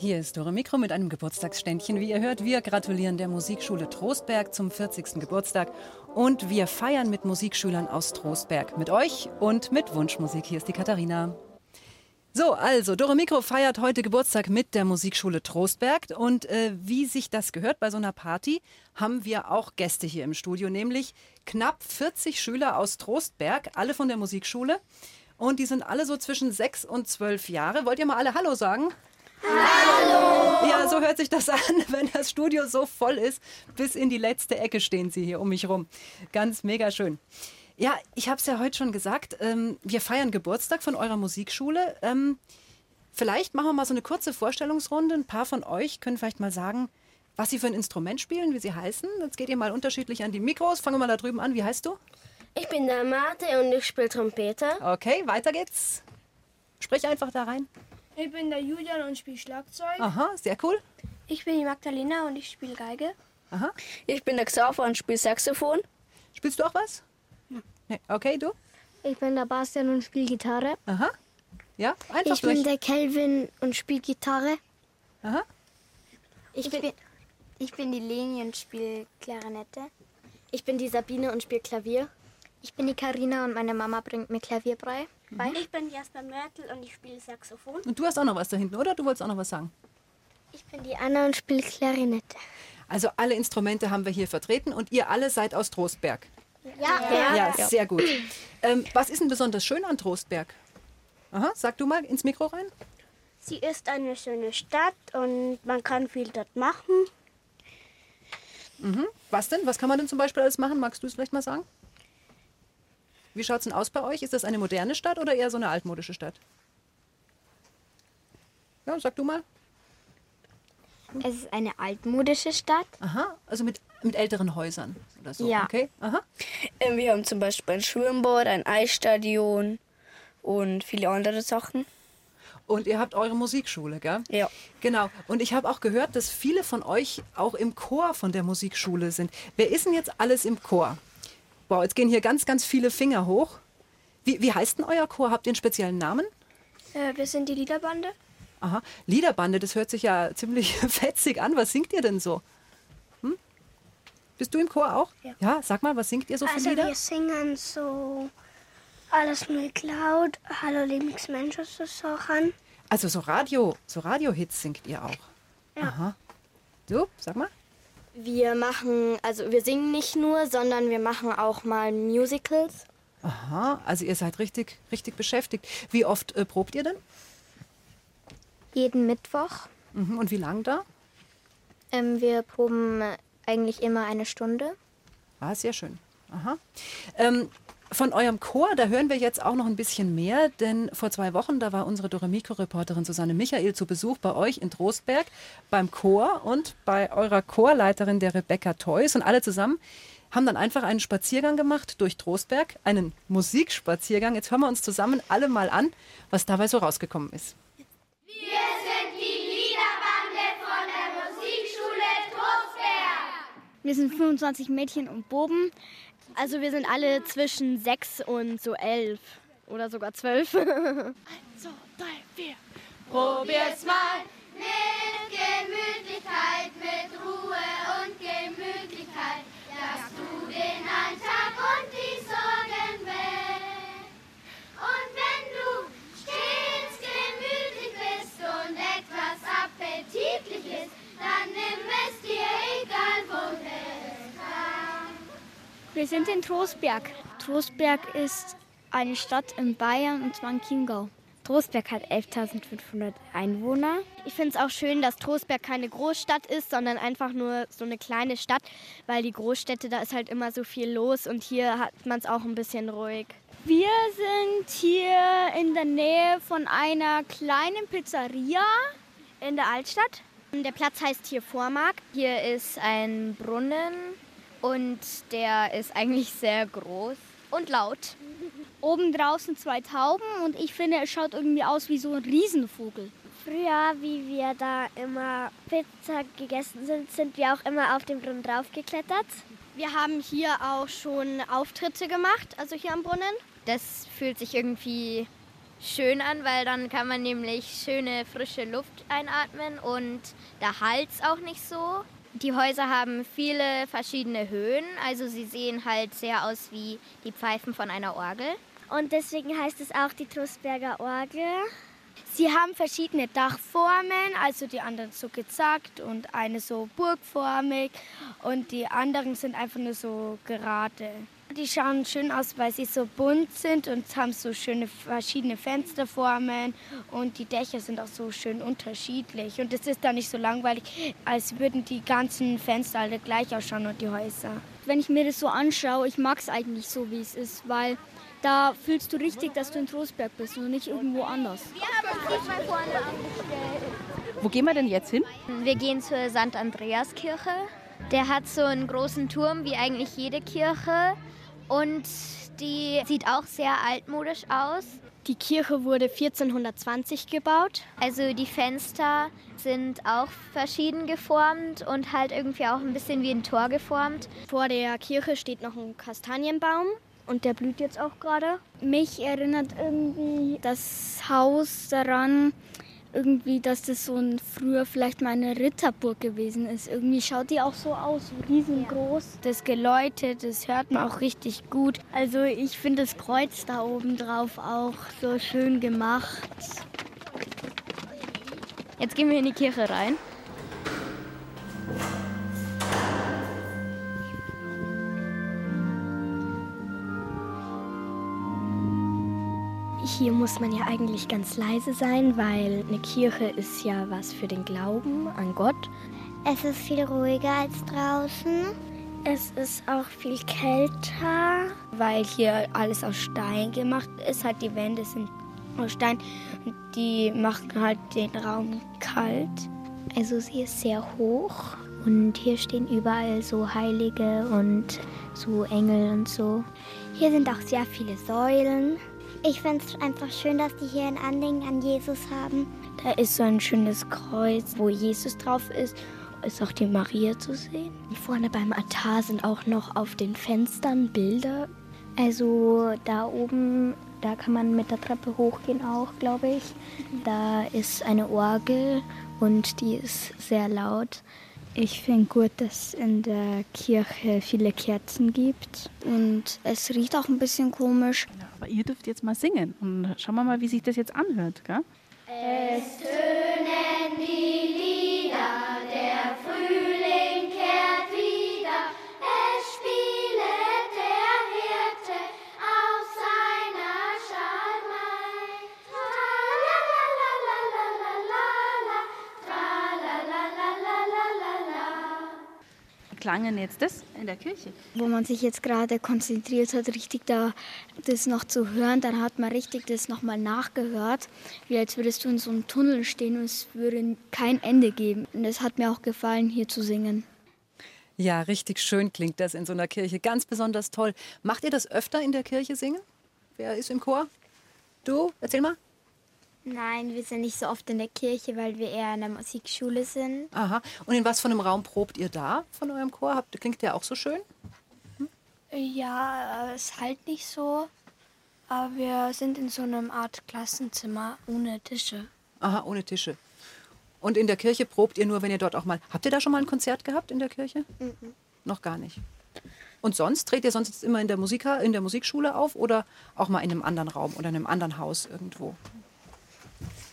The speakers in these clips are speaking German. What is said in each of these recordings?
Hier ist Dore Mikro mit einem Geburtstagsständchen. Wie ihr hört, wir gratulieren der Musikschule Trostberg zum 40. Geburtstag und wir feiern mit Musikschülern aus Trostberg. Mit euch und mit Wunschmusik. Hier ist die Katharina. So, also, Dore Mikro feiert heute Geburtstag mit der Musikschule Trostberg. Und äh, wie sich das gehört bei so einer Party, haben wir auch Gäste hier im Studio, nämlich knapp 40 Schüler aus Trostberg, alle von der Musikschule. Und die sind alle so zwischen sechs und zwölf Jahre. Wollt ihr mal alle Hallo sagen? Hallo! Ja, so hört sich das an, wenn das Studio so voll ist. Bis in die letzte Ecke stehen sie hier um mich rum. Ganz mega schön. Ja, ich habe es ja heute schon gesagt. Ähm, wir feiern Geburtstag von eurer Musikschule. Ähm, vielleicht machen wir mal so eine kurze Vorstellungsrunde. Ein paar von euch können vielleicht mal sagen, was sie für ein Instrument spielen, wie sie heißen. Jetzt geht ihr mal unterschiedlich an die Mikros. Fangen wir mal da drüben an. Wie heißt du? Ich bin der Marte und ich spiele Trompete. Okay, weiter geht's. Sprich einfach da rein. Ich bin der Julian und spiele Schlagzeug. Aha, sehr cool. Ich bin die Magdalena und ich spiele Geige. Aha. Ich bin der Xaver und spiele Saxophon. Spielst du auch was? Nee. Okay, du? Ich bin der Bastian und spiele Gitarre. Aha. Ja, einfach Ich bin durch. der Kelvin und spiele Gitarre. Aha. Ich, bin, ich bin die Leni und spiele Klarinette. Ich bin die Sabine und spiele Klavier. Ich bin die Karina und meine Mama bringt mir Klavier bei. Ich bin Jasper Mörtel und ich spiele Saxophon. Und du hast auch noch was da hinten, oder? Du wolltest auch noch was sagen. Ich bin die Anna und spiele Klarinette. Also alle Instrumente haben wir hier vertreten und ihr alle seid aus Trostberg. Ja. Ja, sehr gut. Ähm, was ist denn besonders schön an Trostberg? Aha, sag du mal ins Mikro rein. Sie ist eine schöne Stadt und man kann viel dort machen. Was denn? Was kann man denn zum Beispiel alles machen? Magst du es vielleicht mal sagen? Wie schaut es denn aus bei euch? Ist das eine moderne Stadt oder eher so eine altmodische Stadt? Ja, sag du mal. Es ist eine altmodische Stadt. Aha, also mit, mit älteren Häusern oder so. Ja. Okay, aha. Ähm, wir haben zum Beispiel ein Schwimmbad, ein Eisstadion und viele andere Sachen. Und ihr habt eure Musikschule, gell? Ja. Genau. Und ich habe auch gehört, dass viele von euch auch im Chor von der Musikschule sind. Wer ist denn jetzt alles im Chor? Wow, jetzt gehen hier ganz, ganz viele Finger hoch. Wie, wie heißt denn euer Chor? Habt ihr einen speziellen Namen? Äh, wir sind die Liederbande. Aha. Liederbande, das hört sich ja ziemlich fetzig an. Was singt ihr denn so? Hm? Bist du im Chor auch? Ja. sag mal, was singt ihr so für Also Lieder? wir singen so alles mit laut, Hallo Lieblingsmensch so Sachen. Also so Radio, so Radiohits singt ihr auch. Aha. Du, sag mal. Wir machen, also wir singen nicht nur, sondern wir machen auch mal Musicals. Aha, also ihr seid richtig, richtig beschäftigt. Wie oft äh, probt ihr denn? Jeden Mittwoch. Mhm. Und wie lang da? Ähm, wir proben eigentlich immer eine Stunde. Ah, sehr schön. Aha. Ähm, von eurem Chor, da hören wir jetzt auch noch ein bisschen mehr, denn vor zwei Wochen, da war unsere Doremiko-Reporterin Susanne Michael zu Besuch bei euch in Trostberg beim Chor und bei eurer Chorleiterin der Rebecca Theus und alle zusammen haben dann einfach einen Spaziergang gemacht durch Trostberg, einen Musikspaziergang. Jetzt hören wir uns zusammen alle mal an, was dabei so rausgekommen ist. Wir sind 25 Mädchen und Buben. Also wir sind alle zwischen 6 und so 11 oder sogar 12. Probier's mal mit Gemütlichkeit, mit Ruhe und Gemütlichkeit. Lass du den Alltag und die Sorgen weg. Und wenn du stets gemütlich bist und etwas appetitlich ist, dann nimm es dir egal woher. Wir sind in Trostberg. Trostberg ist eine Stadt in Bayern und zwar in Chiemgau. Trostberg hat 11.500 Einwohner. Ich finde es auch schön, dass Trostberg keine Großstadt ist, sondern einfach nur so eine kleine Stadt, weil die Großstädte, da ist halt immer so viel los und hier hat man es auch ein bisschen ruhig. Wir sind hier in der Nähe von einer kleinen Pizzeria in der Altstadt. Der Platz heißt hier Vormark. Hier ist ein Brunnen und der ist eigentlich sehr groß und laut. Oben draußen zwei Tauben und ich finde, es schaut irgendwie aus wie so ein Riesenvogel. Früher, wie wir da immer Pizza gegessen sind, sind wir auch immer auf dem Brunnen draufgeklettert. Wir haben hier auch schon Auftritte gemacht, also hier am Brunnen. Das fühlt sich irgendwie schön an, weil dann kann man nämlich schöne frische Luft einatmen und da halt auch nicht so. Die Häuser haben viele verschiedene Höhen, also sie sehen halt sehr aus wie die Pfeifen von einer Orgel. Und deswegen heißt es auch die Trostberger Orgel. Sie haben verschiedene Dachformen, also die anderen so gezackt und eine so burgformig und die anderen sind einfach nur so gerade. Die schauen schön aus, weil sie so bunt sind und haben so schöne verschiedene Fensterformen und die Dächer sind auch so schön unterschiedlich. Und es ist dann nicht so langweilig, als würden die ganzen Fenster alle gleich ausschauen und die Häuser. Wenn ich mir das so anschaue, ich mag es eigentlich so, wie es ist, weil da fühlst du richtig, dass du in Trostberg bist und nicht irgendwo anders. Wir haben uns diesmal vorne angestellt. Wo gehen wir denn jetzt hin? Wir gehen zur St. Andreaskirche. Der hat so einen großen Turm wie eigentlich jede Kirche und die sieht auch sehr altmodisch aus. Die Kirche wurde 1420 gebaut. Also die Fenster sind auch verschieden geformt und halt irgendwie auch ein bisschen wie ein Tor geformt. Vor der Kirche steht noch ein Kastanienbaum und der blüht jetzt auch gerade. Mich erinnert irgendwie das Haus daran, irgendwie, dass das so ein früher vielleicht mal eine Ritterburg gewesen ist. Irgendwie schaut die auch so aus, riesengroß. Das Geläute, das hört man auch richtig gut. Also ich finde das Kreuz da oben drauf auch so schön gemacht. Jetzt gehen wir in die Kirche rein. Hier muss man ja eigentlich ganz leise sein, weil eine Kirche ist ja was für den Glauben an Gott. Es ist viel ruhiger als draußen. Es ist auch viel kälter. Weil hier alles aus Stein gemacht ist, halt die Wände sind aus Stein und die machen halt den Raum kalt. Also sie ist sehr hoch und hier stehen überall so Heilige und so Engel und so. Hier sind auch sehr viele Säulen. Ich finde es einfach schön, dass die hier ein Andenken an Jesus haben. Da ist so ein schönes Kreuz, wo Jesus drauf ist. Ist auch die Maria zu sehen. Vorne beim Altar sind auch noch auf den Fenstern Bilder. Also da oben, da kann man mit der Treppe hochgehen auch, glaube ich. Da ist eine Orgel und die ist sehr laut. Ich finde gut, dass es in der Kirche viele Kerzen gibt. Und es riecht auch ein bisschen komisch. Ja, aber ihr dürft jetzt mal singen und schauen wir mal, wie sich das jetzt anhört. Gell? Es tönen Wie klang denn jetzt das in der Kirche? Wo man sich jetzt gerade konzentriert hat, richtig da das noch zu hören, dann hat man richtig das nochmal nachgehört, wie als würdest du in so einem Tunnel stehen und es würde kein Ende geben. Und es hat mir auch gefallen, hier zu singen. Ja, richtig schön klingt das in so einer Kirche. Ganz besonders toll. Macht ihr das öfter in der Kirche singen? Wer ist im Chor? Du? Erzähl mal. Nein, wir sind nicht so oft in der Kirche, weil wir eher in der Musikschule sind. Aha. Und in was von einem Raum probt ihr da von eurem Chor? Habt, klingt der auch so schön? Ja, es ist halt nicht so. Aber wir sind in so einem Art Klassenzimmer ohne Tische. Aha, ohne Tische. Und in der Kirche probt ihr nur, wenn ihr dort auch mal. Habt ihr da schon mal ein Konzert gehabt in der Kirche? Noch gar nicht. Und sonst dreht ihr sonst immer in der, Musika, in der Musikschule auf oder auch mal in einem anderen Raum oder in einem anderen Haus irgendwo?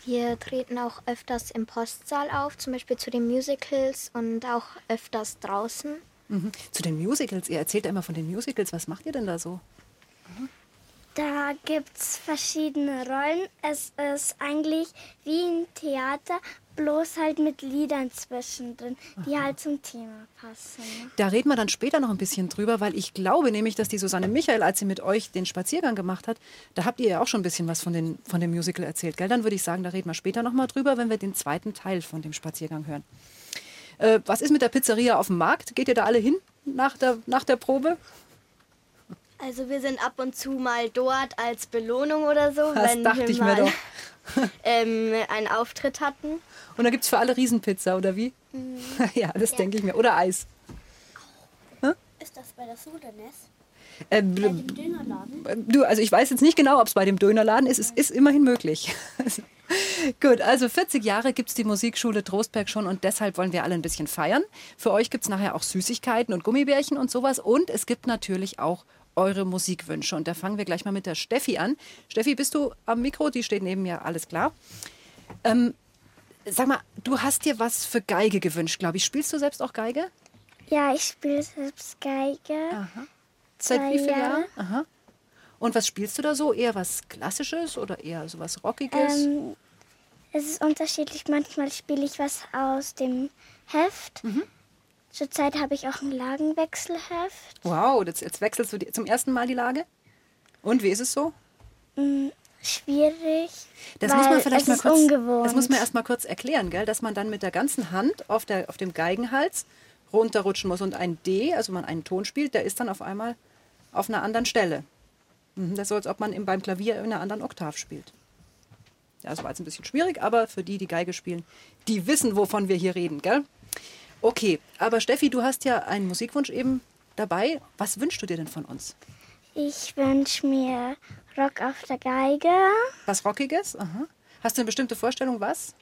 Wir treten auch öfters im Postsaal auf, zum Beispiel zu den Musicals und auch öfters draußen. Mhm. Zu den Musicals. Ihr erzählt ja immer von den Musicals. Was macht ihr denn da so? Da gibt es verschiedene Rollen. Es ist eigentlich wie ein Theater, bloß halt mit Liedern zwischendrin, die halt zum Thema passen. Da reden wir dann später noch ein bisschen drüber, weil ich glaube nämlich, dass die Susanne Michael, als sie mit euch den Spaziergang gemacht hat, da habt ihr ja auch schon ein bisschen was von, den, von dem Musical erzählt. Gell? Dann würde ich sagen, da reden wir später noch mal drüber, wenn wir den zweiten Teil von dem Spaziergang hören. Äh, was ist mit der Pizzeria auf dem Markt? Geht ihr da alle hin nach der, nach der Probe? Also wir sind ab und zu mal dort als Belohnung oder so, Das wenn dachte wir ich mir mal doch. ähm, einen Auftritt hatten. Und da gibt es für alle Riesenpizza, oder wie? Mhm. ja, das denke ich mir. Oder Eis. Ist das bei der Sudanes? Äh, du, also ich weiß jetzt nicht genau, ob es bei dem Dönerladen ist. Es ist immerhin möglich. Gut, also 40 Jahre gibt es die Musikschule Trostberg schon und deshalb wollen wir alle ein bisschen feiern. Für euch gibt es nachher auch Süßigkeiten und Gummibärchen und sowas. Und es gibt natürlich auch eure Musikwünsche. Und da fangen wir gleich mal mit der Steffi an. Steffi, bist du am Mikro? Die steht neben mir, alles klar. Ähm, sag mal, du hast dir was für Geige gewünscht, glaube ich. Spielst du selbst auch Geige? Ja, ich spiele selbst Geige. Seit Zwei wie vielen Jahre. Jahren? Aha. Und was spielst du da so? Eher was Klassisches oder eher so was Rockiges? Ähm, es ist unterschiedlich. Manchmal spiele ich was aus dem Heft. Zurzeit habe ich auch ein Lagenwechselheft. wow, jetzt, jetzt wechselst du die, zum ersten Mal die Lage. Und wie ist es so? Schwierig. Das muss man vielleicht mal kurz. ungewohnt. Das muss man erst mal kurz erklären, gell? dass man dann mit der ganzen Hand auf, der, auf dem Geigenhals runterrutschen muss und ein D, also man einen Ton spielt, der ist dann auf einmal auf einer anderen Stelle. Mhm, Das ist so, als ob man im- beim Klavier in einer anderen Oktav spielt. Ja, das war jetzt ein bisschen schwierig, aber für die, die Geige spielen, die wissen, wovon wir hier reden, gell? Okay, aber Steffi, du hast ja einen Musikwunsch eben dabei. Was wünschst du dir denn von uns? Ich wünsche mir Rock auf der Geige. Was Rockiges? Aha. Hast du eine bestimmte Vorstellung, was?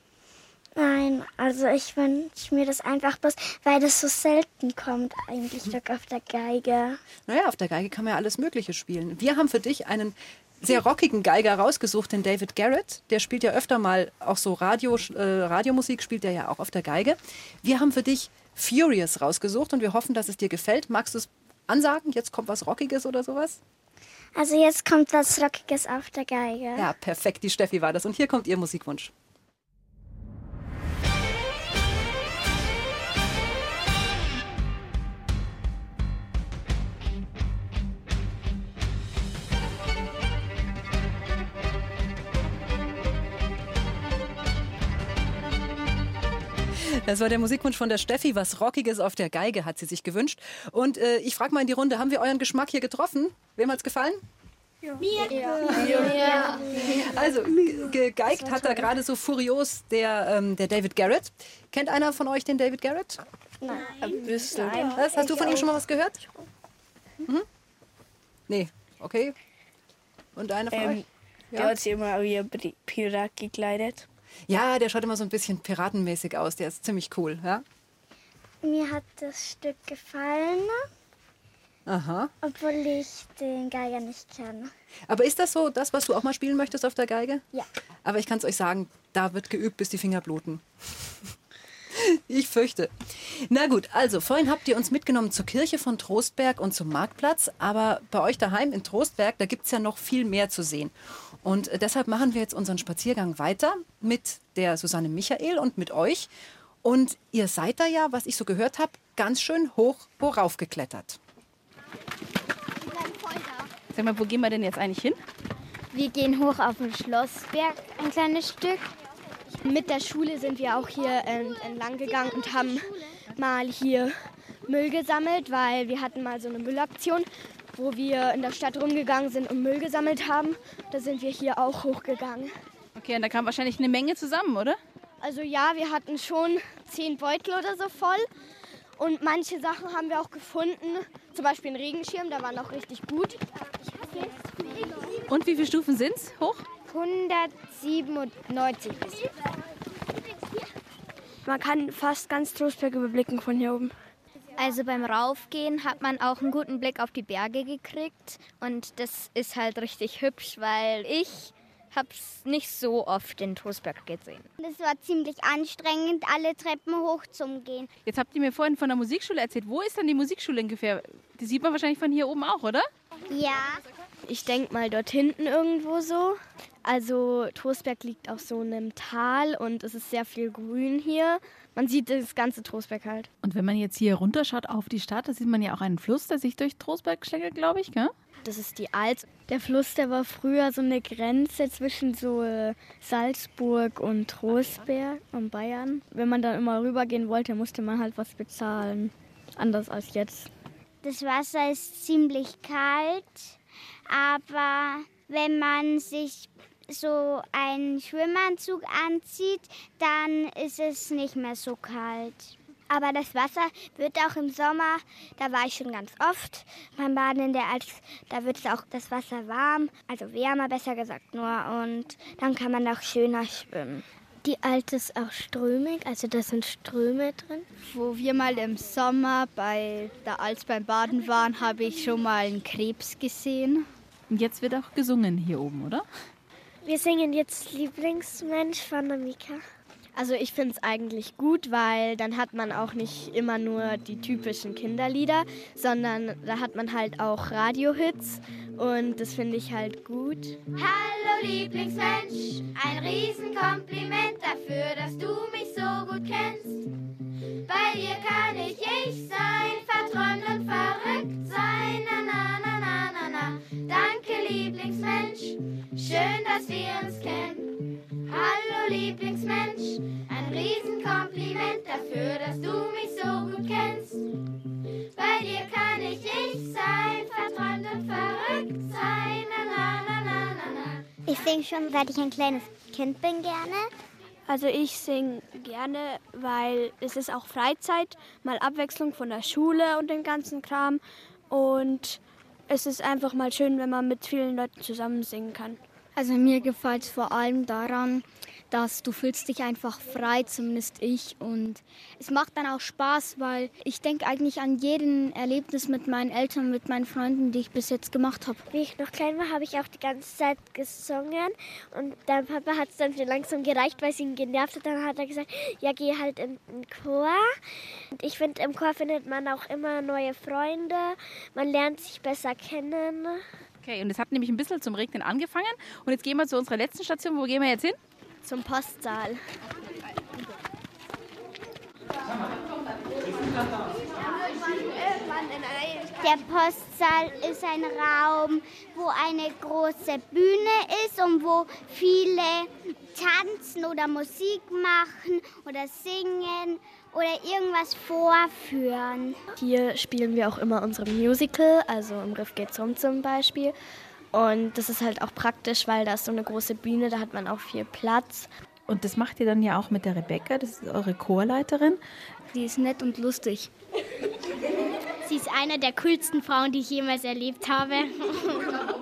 Nein, also ich wünsche mir das einfach bloß, weil das so selten kommt, eigentlich Rock auf der Geige. Naja, auf der Geige kann man ja alles Mögliche spielen. Wir haben für dich einen sehr rockigen Geiger rausgesucht, den David Garrett. Der spielt ja öfter mal auch so Radio, äh, Radiomusik, spielt er ja auch auf der Geige. Wir haben für dich Furious rausgesucht und wir hoffen, dass es dir gefällt. Magst du es ansagen? Jetzt kommt was Rockiges oder sowas? Also jetzt kommt was Rockiges auf der Geige. Ja, perfekt. Die Steffi war das. Und hier kommt ihr Musikwunsch. Das war der Musikwunsch von der Steffi. Was Rockiges auf der Geige hat sie sich gewünscht. Und äh, ich frage mal in die Runde, haben wir euren Geschmack hier getroffen? Wem hat's gefallen? Also, gegeigt hat da gerade so furios der, ähm, der David Garrett. Kennt einer von euch den David Garrett? Ein bisschen. Was? Hast du von ihm schon mal was gehört? Mhm. Nee, okay. Und einer von Ähm, euch? Der hat sich immer wie ein Pirat gekleidet. Ja, der schaut immer so ein bisschen piratenmäßig aus. Der ist ziemlich cool, ja? Mir hat das Stück gefallen, Aha. obwohl ich den Geiger nicht kenne. Aber ist das so das, was du auch mal spielen möchtest auf der Geige? Ja. Aber ich kann es euch sagen, da wird geübt, bis die Finger bluten. Ich fürchte. Na gut, also vorhin habt ihr uns mitgenommen zur Kirche von Trostberg und zum Marktplatz. Aber bei euch daheim in Trostberg, da gibt es ja noch viel mehr zu sehen. Und äh, deshalb machen wir jetzt unseren Spaziergang weiter mit der Susanne Michael und mit euch. Und ihr seid da ja, was ich so gehört habe, ganz schön hoch worauf geklettert. Sag mal, wo gehen wir denn jetzt eigentlich hin? Wir gehen hoch auf den Schlossberg ein kleines Stück. Mit der Schule sind wir auch hier entlang gegangen und haben mal hier Müll gesammelt, weil wir hatten mal so eine Müllaktion, wo wir in der Stadt rumgegangen sind und Müll gesammelt haben. Da sind wir hier auch hochgegangen. Okay, und da kam wahrscheinlich eine Menge zusammen, oder? Also ja, wir hatten schon zehn Beutel oder so voll. Und manche Sachen haben wir auch gefunden. Zum Beispiel einen Regenschirm, der war noch richtig gut. Und wie viele Stufen sind's hoch? 197 bis Man kann fast ganz Trostberg überblicken von hier oben. Also beim Raufgehen hat man auch einen guten Blick auf die Berge gekriegt und das ist halt richtig hübsch, weil ich habe es nicht so oft in Trostberg gesehen. Das war ziemlich anstrengend, alle Treppen hoch zum Gehen. Jetzt habt ihr mir vorhin von der Musikschule erzählt. Wo ist denn die Musikschule ungefähr? Die sieht man wahrscheinlich von hier oben auch, oder? Ja, Ich denke mal dort hinten irgendwo so. Also Trostberg liegt auf so einem Tal und es ist sehr viel Grün hier. Man sieht das ganze Trostberg halt. Und wenn man jetzt hier runterschaut auf die Stadt, da sieht man ja auch einen Fluss, der sich durch Trostberg schlängelt, glaube ich, gell? Das ist die Alz. Der Fluss, der war früher so eine Grenze zwischen so äh, Salzburg und Trostberg und Bayern. Wenn man da immer rübergehen wollte, musste man halt was bezahlen. Anders als jetzt. Das Wasser ist ziemlich kalt, aber wenn man sich so einen Schwimmanzug anzieht, dann ist es nicht mehr so kalt. Aber das Wasser wird auch im Sommer, da war ich schon ganz oft beim Baden in der Alz, da wird auch das Wasser warm, also wärmer besser gesagt nur und dann kann man auch schöner schwimmen. Die Alz ist auch strömig, also da sind Ströme drin. Wo wir mal im Sommer bei der Alz beim Baden waren, habe ich schon mal einen Krebs gesehen. Und jetzt wird auch gesungen hier oben, oder? Wir singen jetzt Lieblingsmensch von der Mika. Also ich finde es eigentlich gut, weil dann hat man auch nicht immer nur die typischen Kinderlieder, sondern da hat man halt auch Radiohits und das finde ich halt gut. Hallo Lieblingsmensch, ein Riesenkompliment dafür, dass du mich so gut kennst. Bei dir kann ich ich sein, verträumt und verrückt Lieblingsmensch, schön, dass wir uns kennen. Hallo Lieblingsmensch, ein Riesenkompliment dafür, dass du mich so gut kennst. Bei dir kann ich ich sein, verträumt und verrückt sein. Na na na na na na. Ich singe schon, seit ich ein kleines Kind bin, gerne. Also ich singe gerne, weil es ist auch Freizeit, mal Abwechslung von der Schule und dem ganzen Kram. Und es ist einfach mal schön, wenn man mit vielen Leuten zusammen singen kann. Also mir gefällt es vor allem daran, dass du fühlst dich einfach frei, zumindest ich. Und es macht dann auch Spaß, weil ich denke eigentlich an jeden Erlebnis mit meinen Eltern, mit meinen Freunden, die ich bis jetzt gemacht habe. Wie ich noch klein war, habe ich auch die ganze Zeit gesungen. Und dein Papa hat es dann für langsam gereicht, weil es ihn genervt hat. Dann hat er gesagt, ja, geh halt in den Chor. Und ich finde, im Chor findet man auch immer neue Freunde. Man lernt sich besser kennen. Okay, und es hat nämlich ein bisschen zum Regnen angefangen. Und jetzt gehen wir zu unserer letzten Station. Wo gehen wir jetzt hin? Zum Postsaal. Der Postsaal ist ein Raum, wo eine große Bühne ist und wo viele tanzen oder Musik machen oder singen oder irgendwas vorführen. Hier spielen wir auch immer unsere Musical, also im Riff geht's rum zum Beispiel. Und das ist halt auch praktisch, weil da ist so eine große Bühne, da hat man auch viel Platz. Und das macht ihr dann ja auch mit der Rebecca, das ist eure Chorleiterin. Die ist nett und lustig. Sie ist eine der coolsten Frauen, die ich jemals erlebt habe.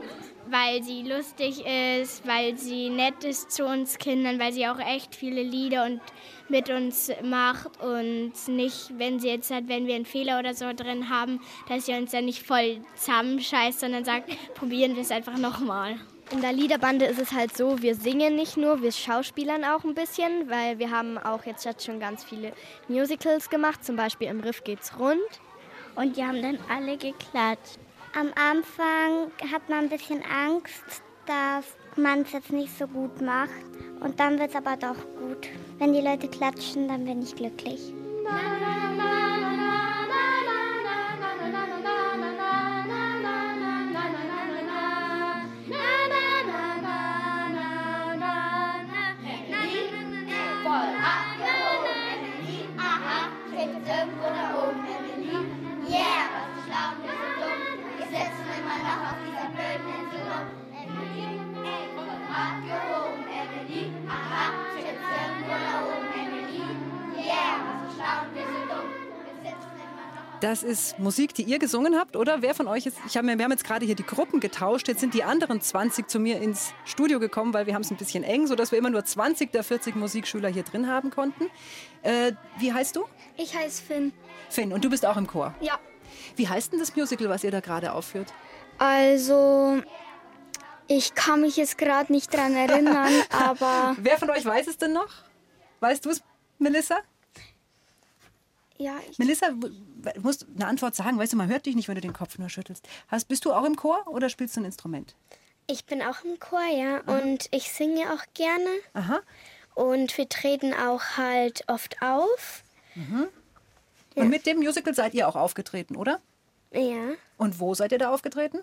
weil sie lustig ist, weil sie nett ist zu uns Kindern, weil sie auch echt viele Lieder und mit uns macht und nicht, wenn sie jetzt hat, wenn wir einen Fehler oder so drin haben, dass sie uns dann nicht voll zusammenscheißt, sondern sagt, probieren wir es einfach nochmal. In der Liederbande ist es halt so, wir singen nicht nur, wir schauspielern auch ein bisschen, weil wir haben auch jetzt schon ganz viele Musicals gemacht, zum Beispiel im Riff geht's rund. Und die haben dann alle geklatscht. Am Anfang hat man ein bisschen Angst, dass man es jetzt nicht so gut macht. Und dann wird es aber doch gut. Wenn die Leute klatschen, dann bin ich glücklich. Yeah, was setzen immer noch auf dieser blöden Insel rum. Emily, ey, Rad gehoben. Emily, aha, sitzt irgendwo da oben. Emily, yeah, was wir so dumm? Wir immer noch Das ist Musik, die ihr gesungen habt, oder? Wer von euch ist? Ich hab, mir- wir haben jetzt gerade hier die Gruppen getauscht. Jetzt sind die anderen 20 zu mir ins Studio gekommen, weil wir haben es ein bisschen eng, sodass wir immer nur 20 der 40 Musikschüler hier drin haben konnten. Äh, wie heißt du? Ich heiße Finn. Finn, und du bist auch im Chor. Ja. Wie heißt denn das Musical, was ihr da gerade aufführt? Also, ich kann mich jetzt gerade nicht dran erinnern, aber Wer von euch weiß es denn noch? Weißt du es, Melissa? ja, ich, Melissa, musst eine Antwort sagen. Weißt du, man hört dich nicht, wenn du den Kopf nur schüttelst. Hast, bist du auch im Chor oder spielst du ein Instrument? Ich bin auch im Chor, ja. Und ich singe auch gerne. Aha. Und wir treten auch halt oft auf. Und mit dem Musical seid ihr auch aufgetreten, oder? Ja. Und wo seid ihr da aufgetreten?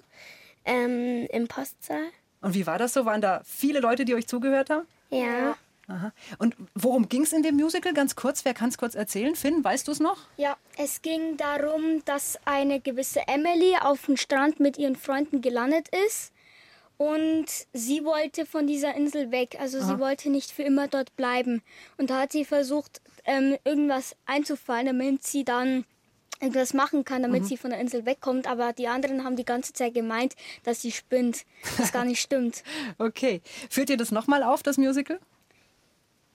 Ähm, Im Postsaal. Und wie war das so? Waren da viele Leute, die euch zugehört haben? Ja. Aha. Und worum ging es in dem Musical? Ganz kurz, wer kann es kurz erzählen? Finn, weißt du es noch? Ja, es ging darum, dass eine gewisse Emily auf dem Strand mit ihren Freunden gelandet ist. Und sie wollte von dieser Insel weg. Also Aha. sie wollte nicht für immer dort bleiben. Und da hat sie versucht, ähm, irgendwas einzufallen, damit sie dann irgendwas machen kann, damit Mhm. sie von der Insel wegkommt. Aber die anderen haben die ganze Zeit gemeint, dass sie spinnt. Was gar nicht stimmt. Okay. Führt ihr das nochmal auf, das Musical?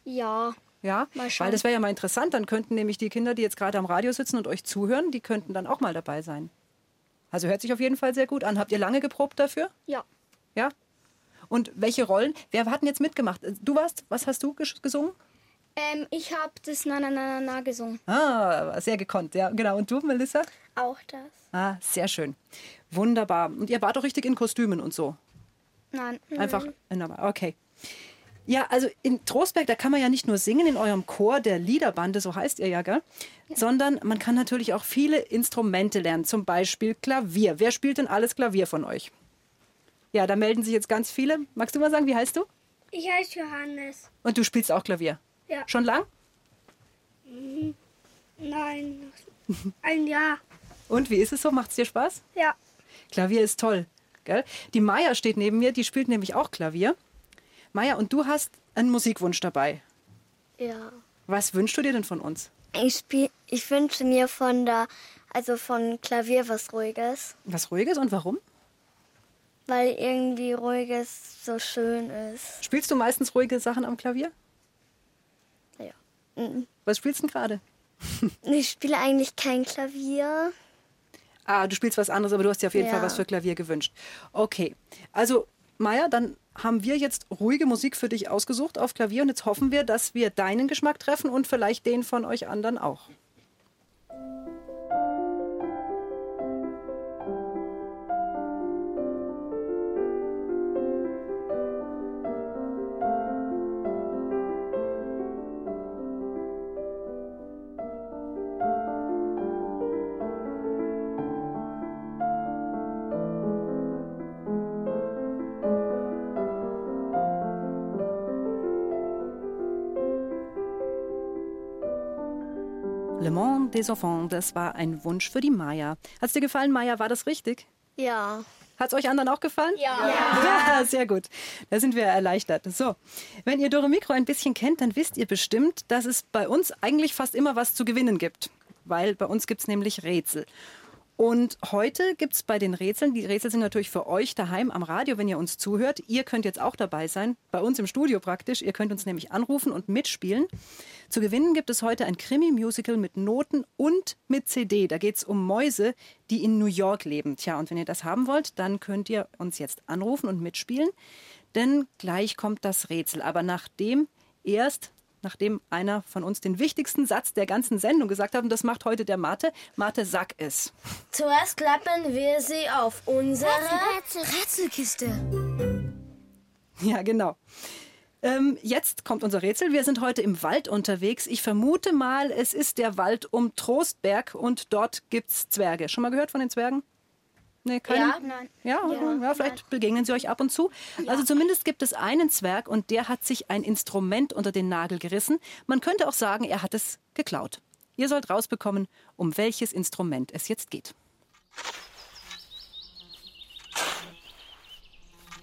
Ja. Ja, weil das wäre ja mal interessant. Dann könnten nämlich die Kinder, die jetzt gerade am Radio sitzen und euch zuhören, die könnten dann auch mal dabei sein. Also hört sich auf jeden Fall sehr gut an. Habt ihr lange geprobt dafür? Ja. Ja? Und welche Rollen? Wer hat denn jetzt mitgemacht? Du warst, was hast du ges- gesungen? Ähm, ich habe das Na Na Na Na Na gesungen. Ah, sehr gekonnt, ja, genau. Und du, Melissa? Auch das? Ah, sehr schön. Wunderbar. Und ihr wart doch richtig in Kostümen und so. Nein. Einfach, wunderbar. okay. Ja, also in Trostberg, da kann man ja nicht nur singen in eurem Chor der Liederbande, so heißt ihr ja, gell? Sondern man kann natürlich auch viele Instrumente lernen, zum Beispiel Klavier. Wer spielt denn alles Klavier von euch? Ja, da melden sich jetzt ganz viele. Magst du mal sagen, wie heißt du? Ich heiße Johannes. Und du spielst auch Klavier. Ja. Schon lang? Mhm. Nein, ein Jahr. Und wie ist es so? Macht es dir Spaß? Ja. Klavier ist toll, gell? Die Maya steht neben mir, die spielt nämlich auch Klavier. Maya, und du hast einen Musikwunsch dabei. Ja. Was wünschst du dir denn von uns? Ich, spiel, ich wünsche mir von der, also von Klavier was Ruhiges, Was Ruhiges und warum? weil irgendwie Ruhiges so schön ist. Spielst du meistens ruhige Sachen am Klavier? Mhm. Was spielst du denn gerade? Ich spiele eigentlich kein Klavier. Ah, du spielst was anderes, aber du hast dir auf jeden Ja. Fall was für Klavier gewünscht. Okay, also Maya, dann haben wir jetzt ruhige Musik für dich ausgesucht auf Klavier und jetzt hoffen wir, dass wir deinen Geschmack treffen und vielleicht den von euch anderen auch. Le Monde des Enfants, das war ein Wunsch für die Maya. Hat's dir gefallen, Maya? War das richtig? Ja. Hat's euch anderen auch gefallen? Ja. Ja, sehr gut. Da sind wir erleichtert. So, wenn ihr Dore Mikro ein bisschen kennt, dann wisst ihr bestimmt, dass es bei uns eigentlich fast immer was zu gewinnen gibt. Weil bei uns gibt's nämlich Rätsel. Und heute gibt's bei den Rätseln, die Rätsel sind natürlich für euch daheim am Radio, wenn ihr uns zuhört. Ihr könnt jetzt auch dabei sein, bei uns im Studio praktisch. Ihr könnt uns nämlich anrufen und mitspielen. Zu gewinnen gibt es heute ein Krimi-Musical mit Noten und mit CD. Da geht's um Mäuse, die in New York leben. Tja, und wenn ihr das haben wollt, dann könnt ihr uns jetzt anrufen und mitspielen. Denn gleich kommt das Rätsel. Aber nachdem erst nachdem einer von uns den wichtigsten Satz der ganzen Sendung gesagt hat, und das macht heute der Mate. Mate, sag es. Zuerst klappen wir sie auf unsere Rätsel, Rätselkiste. Ja, genau. Ähm, jetzt kommt unser Rätsel. Wir sind heute im Wald unterwegs. Ich vermute mal, es ist der Wald um Trostberg und dort gibt's Zwerge. Schon mal gehört von den Zwergen? Nee, keine? Ja, nein. Ja, ja, vielleicht begegnen sie euch ab und zu. Also zumindest gibt es einen Zwerg und der hat sich ein Instrument unter den Nagel gerissen. Man könnte auch sagen, er hat es geklaut. Ihr sollt rausbekommen, um welches Instrument es jetzt geht.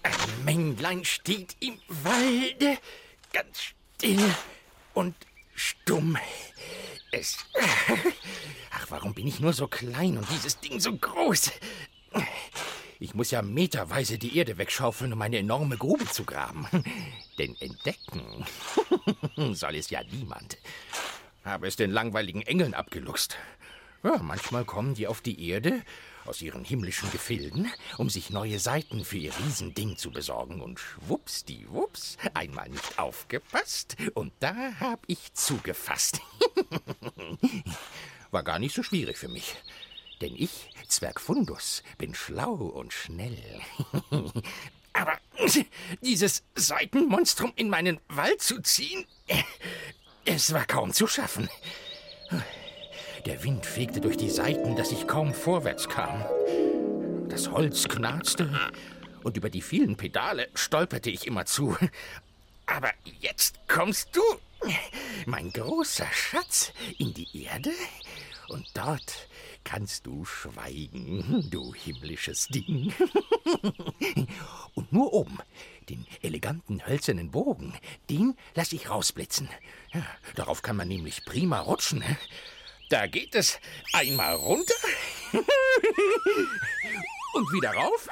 Ein Männlein steht im Walde, ganz still und stumm. Es. Ach, warum bin ich nur so klein und dieses Ding so groß? Ich muss ja meterweise die Erde wegschaufeln, um eine enorme Grube zu graben. Denn entdecken soll es ja niemand. Habe es den langweiligen Engeln abgeluchst. Ja, manchmal kommen die auf die Erde aus ihren himmlischen Gefilden, um sich neue Seiten für ihr Riesending zu besorgen. Und schwuppsdiwupps, einmal nicht aufgepasst und da hab ich zugefasst. War gar nicht so schwierig für mich. Denn ich, Zwerg Fundus, bin schlau und schnell. Aber dieses Seitenmonstrum in meinen Wald zu ziehen, es war kaum zu schaffen. Der Wind fegte durch die Seiten, dass ich kaum vorwärts kam. Das Holz knarzte und über die vielen Pedale stolperte ich immerzu. Aber jetzt kommst du, mein großer Schatz, in die Erde und dort kannst du schweigen, du himmlisches Ding. Und nur oben, den eleganten hölzernen Bogen, den lass ich rausblitzen. Ja, darauf kann man nämlich prima rutschen. Da geht es einmal runter und wieder rauf.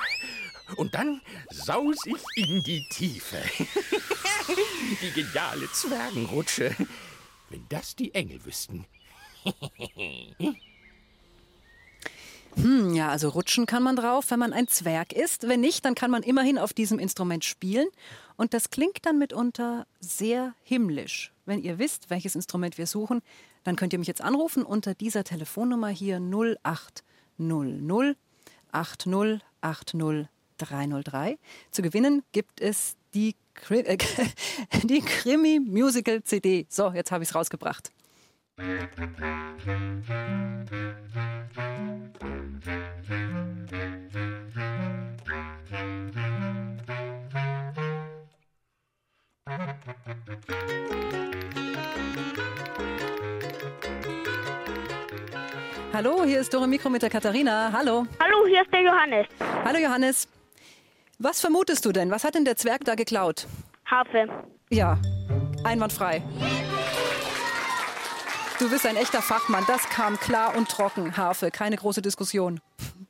Und dann saus ich in die Tiefe. Die geniale Zwergenrutsche. Wenn das die Engel wüssten. Hm, ja, also rutschen kann man drauf, wenn man ein Zwerg ist. Wenn nicht, dann kann man immerhin auf diesem Instrument spielen. Und das klingt dann mitunter sehr himmlisch. Wenn ihr wisst, welches Instrument wir suchen, dann könnt ihr mich jetzt anrufen unter dieser Telefonnummer hier 0800 80 303. Zu gewinnen gibt es die, äh, die Krimi Musical CD. So, jetzt habe ich es rausgebracht. Hallo, hier ist Dore Mikro mit der Katharina. Hallo. Hallo, hier ist der Johannes. Hallo Johannes. Was vermutest du denn? Was hat denn der Zwerg da geklaut? Harfe. Ja, einwandfrei. Du bist ein echter Fachmann. Das kam klar und trocken. Harfe, keine große Diskussion.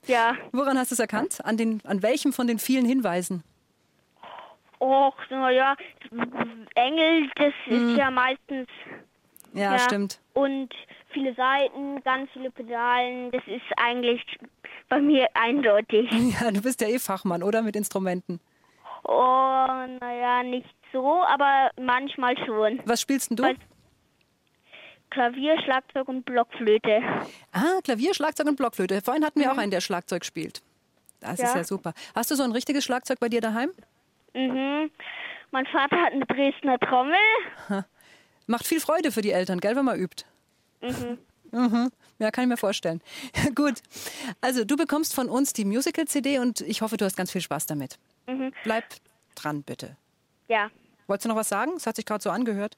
Ja. Woran hast du es erkannt? An, den, an welchem von den vielen Hinweisen? Och, naja, Engel, das Hm. ist ja meistens. Ja, stimmt. Und viele Seiten, ganz viele Pedalen, das ist eigentlich bei mir eindeutig. Ja, du bist ja eh Fachmann, oder? Mit Instrumenten. Oh, naja, nicht so, aber manchmal schon. Was spielst denn du? Weil- Klavier, Schlagzeug und Blockflöte. Ah, Klavier, Schlagzeug und Blockflöte. Vorhin hatten wir auch einen, der Schlagzeug spielt. Das ist Mhm. Ja. ja super. Hast du so ein richtiges Schlagzeug bei dir daheim? Mhm. Mein Vater hat eine Dresdner Trommel. Ha. Macht viel Freude für die Eltern, gell, wenn man übt. Mhm. Mhm. Ja, kann ich mir vorstellen. Gut. Also, du bekommst von uns die Musical-CD und ich hoffe, du hast ganz viel Spaß damit. Mhm. Bleib dran, bitte. Ja. Wolltest du noch was sagen? Es hat sich gerade so angehört.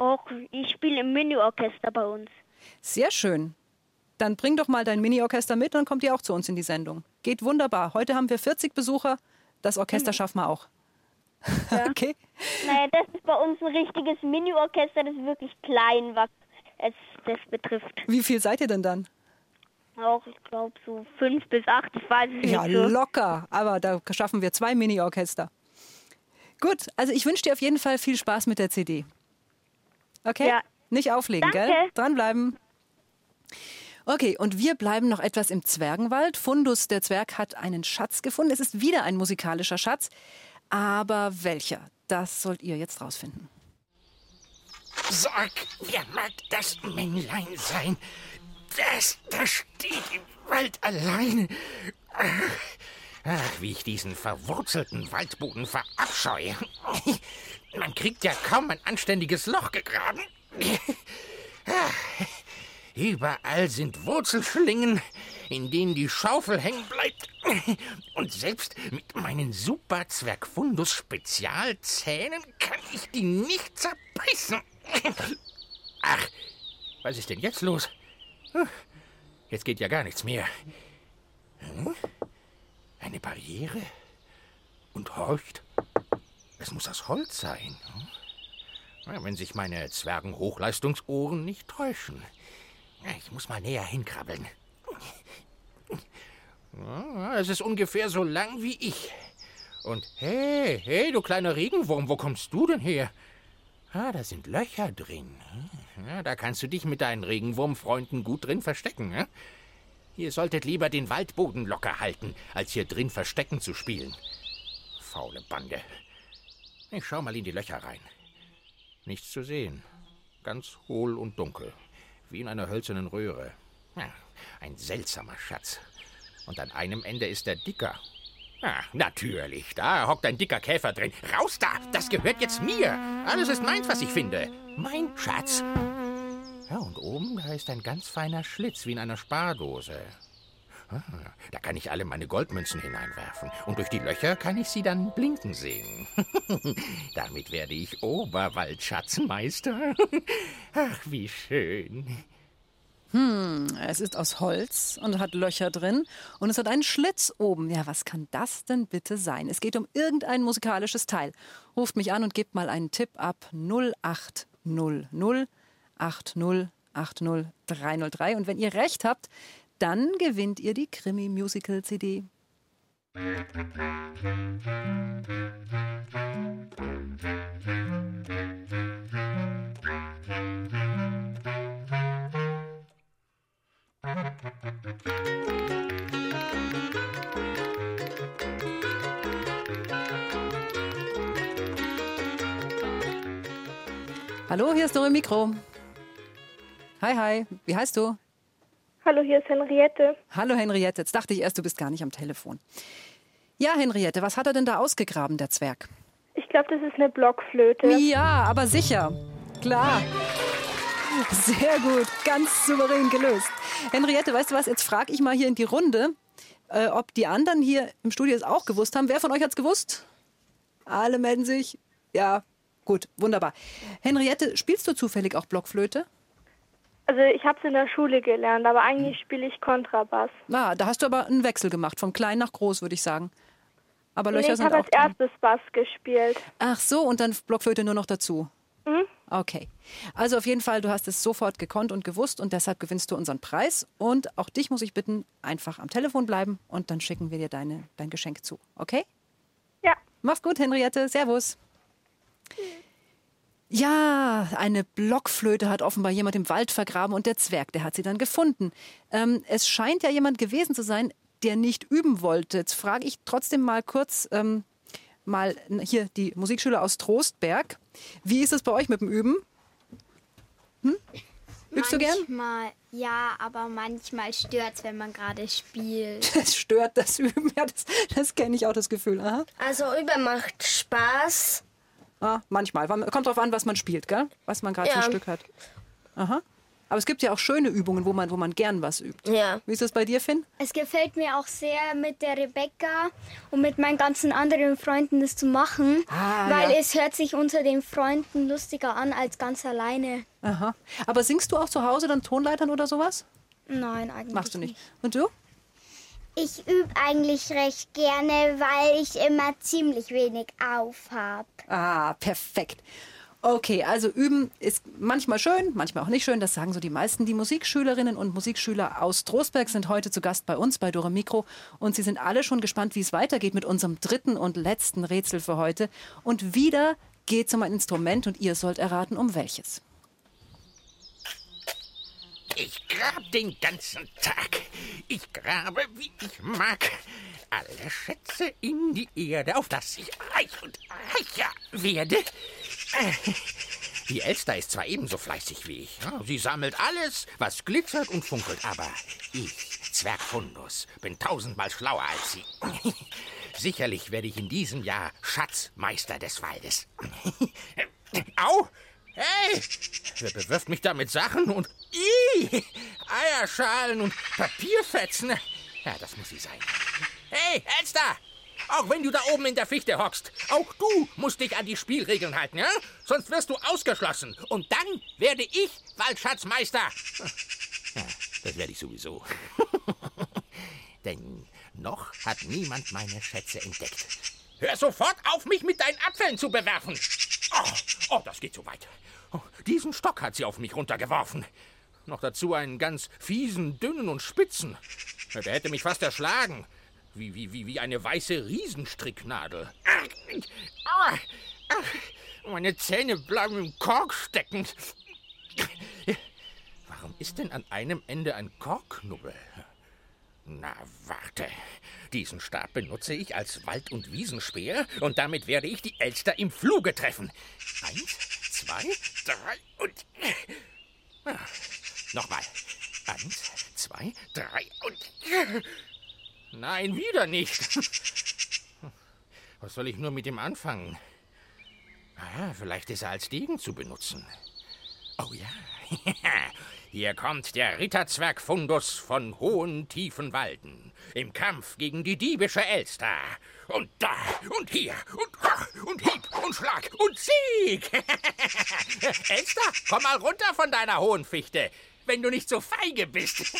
Och, ich spiele im Mini-Orchester bei uns. Sehr schön. Dann bring doch mal dein Mini-Orchester mit, dann kommt ihr auch zu uns in die Sendung. Geht wunderbar. Heute haben wir 40 Besucher. Das Orchester schaffen wir auch. okay. Naja, das ist bei uns ein richtiges Mini-Orchester, das ist wirklich klein, was es das betrifft. Wie viel seid ihr denn dann? Auch, ich glaube, so fünf bis acht, ich weiß es Ja, nicht so. locker. Aber da schaffen wir zwei Mini-Orchester. Gut, also ich wünsche dir auf jeden Fall viel Spaß mit der CD. Okay? Ja. Nicht auflegen, Danke. gell? Dranbleiben. Okay, und wir bleiben noch etwas im Zwergenwald. Fundus, der Zwerg, hat einen Schatz gefunden. Es ist wieder ein musikalischer Schatz. Aber welcher? Das sollt ihr jetzt rausfinden. Sag, wer mag das Männlein sein? Das, das steht im Wald allein. Ach, ach, wie ich diesen verwurzelten Waldboden verabscheue. Man kriegt ja kaum ein anständiges Loch gegraben. Überall sind Wurzelschlingen, in denen die Schaufel hängen bleibt. Und selbst mit meinen Super-Zwergfundus Spezialzähnen kann ich die nicht zerbeißen. Ach, was ist denn jetzt los? Hm, Jetzt geht ja gar nichts mehr. Hm? Eine Barriere? Und horcht? Es muss aus Holz sein. Ja, Wenn sich meine Zwergenhochleistungsohren nicht täuschen. Ja, Ich muss mal näher hinkrabbeln. Ja, Es ist ungefähr so lang wie ich. Und hey, hey, du kleiner Regenwurm, wo kommst du denn her? Ah, da sind Löcher drin. Ja, da kannst du dich mit deinen Regenwurmfreunden gut drin verstecken. Ne? Ihr solltet lieber den Waldboden locker halten, als hier drin verstecken zu spielen. Faule Bande. Ich schau mal in die Löcher rein. Nichts zu sehen. Ganz hohl und dunkel. Wie in einer hölzernen Röhre. Ja, ein seltsamer Schatz. Und an einem Ende ist er dicker. Ah, natürlich, da hockt ein dicker Käfer drin. Raus da, das gehört jetzt mir. Alles ist meins, was ich finde. Mein Schatz. Ja, und oben, da ist ein ganz feiner Schlitz, wie in einer Spardose. Ah, da kann ich alle meine Goldmünzen hineinwerfen. Und durch die Löcher kann ich sie dann blinken sehen. Damit werde ich Oberwaldschatzmeister. Ach, wie schön. Hm, es ist aus Holz und hat Löcher drin und es hat einen Schlitz oben. Ja, was kann das denn bitte sein? Es geht um irgendein musikalisches Teil. Ruft mich an und gebt mal einen Tipp ab 0800 80 80 303. Und wenn ihr recht habt, dann gewinnt ihr die Krimi-Musical-CD. Hallo, hier ist Dore Mikro. Hi, hi, wie heißt du? Hallo, hier ist Henriette. Hallo Henriette, jetzt dachte ich erst, du bist gar nicht am Telefon. Ja, Henriette, was hat er denn da ausgegraben, der Zwerg? Ich glaube, das ist eine Blockflöte. Ja, aber sicher. Klar. Sehr gut, ganz souverän gelöst. Henriette, weißt du was, jetzt frage ich mal hier in die Runde, äh, ob die anderen hier im Studio es auch gewusst haben. Wer von euch hat es gewusst? Alle melden sich. Ja, gut, wunderbar. Henriette, spielst du zufällig auch Blockflöte? Also ich habe es in der Schule gelernt, aber eigentlich spiele ich Kontrabass. Ah, da hast du aber einen Wechsel gemacht, vom klein nach groß, würde ich sagen. Aber Löcher nee, ich habe als drin. erstes Bass gespielt. Ach so, und dann Blockflöte nur noch dazu. Mhm. Okay. Also auf jeden Fall, du hast es sofort gekonnt und gewusst und deshalb gewinnst du unseren Preis. Und auch dich muss ich bitten, einfach am Telefon bleiben und dann schicken wir dir deine, dein Geschenk zu. Okay? Ja. Mach's gut, Henriette. Servus. Ja, eine Blockflöte hat offenbar jemand im Wald vergraben und der Zwerg, der hat sie dann gefunden. Ähm, es scheint ja jemand gewesen zu sein, der nicht üben wollte. Jetzt frage ich trotzdem mal kurz ähm, mal hier die Musikschule aus Trostberg. Wie ist es bei euch mit dem Üben? Hm? Übst du gern? Manchmal, ja, aber manchmal stört es, wenn man gerade spielt. Das stört das Üben. Ja, das, das kenne ich auch, das Gefühl. Aha. Also Üben macht Spaß. Ah, manchmal. Kommt drauf an, was man spielt, gell? Was man gerade für Ja. ein Stück hat. Aha. Aber es gibt ja auch schöne Übungen, wo man, wo man gern was übt. Ja. Wie ist das bei dir, Finn? Es gefällt mir auch sehr, mit der Rebecca und mit meinen ganzen anderen Freunden das zu machen, Ah, weil ja. es hört sich unter den Freunden lustiger an als ganz alleine. Aha. Aber singst du auch zu Hause dann Tonleitern oder sowas? Nein, eigentlich Machst du nicht. Und du? Ich übe eigentlich recht gerne, weil ich immer ziemlich wenig auf habe. Ah, perfekt. Okay, also üben ist manchmal schön, manchmal auch nicht schön. Das sagen so die meisten. Die Musikschülerinnen und Musikschüler aus Trostberg sind heute zu Gast bei uns bei Dore Mikro und sie sind alle schon gespannt, wie es weitergeht mit unserem dritten und letzten Rätsel für heute. Und wieder geht es um ein Instrument und ihr sollt erraten, um welches. Ich grab den ganzen Tag. Ich grabe, wie ich mag. Alle Schätze in die Erde, auf dass ich reich und reicher werde. Äh, Die Elster ist zwar ebenso fleißig wie ich. Sie sammelt alles, was glitzert und funkelt. Aber ich, Zwergfundus, bin tausendmal schlauer als sie. Sicherlich werde ich in diesem Jahr Schatzmeister des Waldes. Au! Hey! Wer bewirft mich da mit Sachen und... Ih, Eierschalen und Papierfetzen? Ja, das muss sie sein. Hey, Elster! Auch wenn du da oben in der Fichte hockst, auch du musst dich an die Spielregeln halten, ja? Sonst wirst du ausgeschlossen. Und dann werde ich Waldschatzmeister. Ja, das werde ich sowieso. Denn noch hat niemand meine Schätze entdeckt. Hör sofort auf, mich mit deinen Abfällen zu bewerfen. Oh, oh das geht zu weit. Oh, diesen Stock hat sie auf mich runtergeworfen. Noch dazu einen ganz fiesen, dünnen und spitzen. Der hätte mich fast erschlagen. Wie, wie, wie, wie eine weiße Riesenstricknadel. Meine Zähne bleiben im Kork stecken. Warum ist denn an einem Ende ein Korkknubbel? Na, warte. Diesen Stab benutze ich als Wald- und Wiesenspeer und damit werde ich die Elster im Fluge treffen. Eins, zwei, drei und. Ah, Nochmal. Eins, zwei, drei und. Nein, wieder nicht. Was soll ich nur mit ihm anfangen? Ah, vielleicht ist er als Degen zu benutzen. Oh ja. Hier kommt der Ritterzwerg Fundus von Hohen Tiefenwalden im Kampf gegen die diebische Elster. Und da und hier und und Hieb und Schlag und Sieg. Elster, komm mal runter von deiner hohen Fichte, wenn du nicht so feige bist.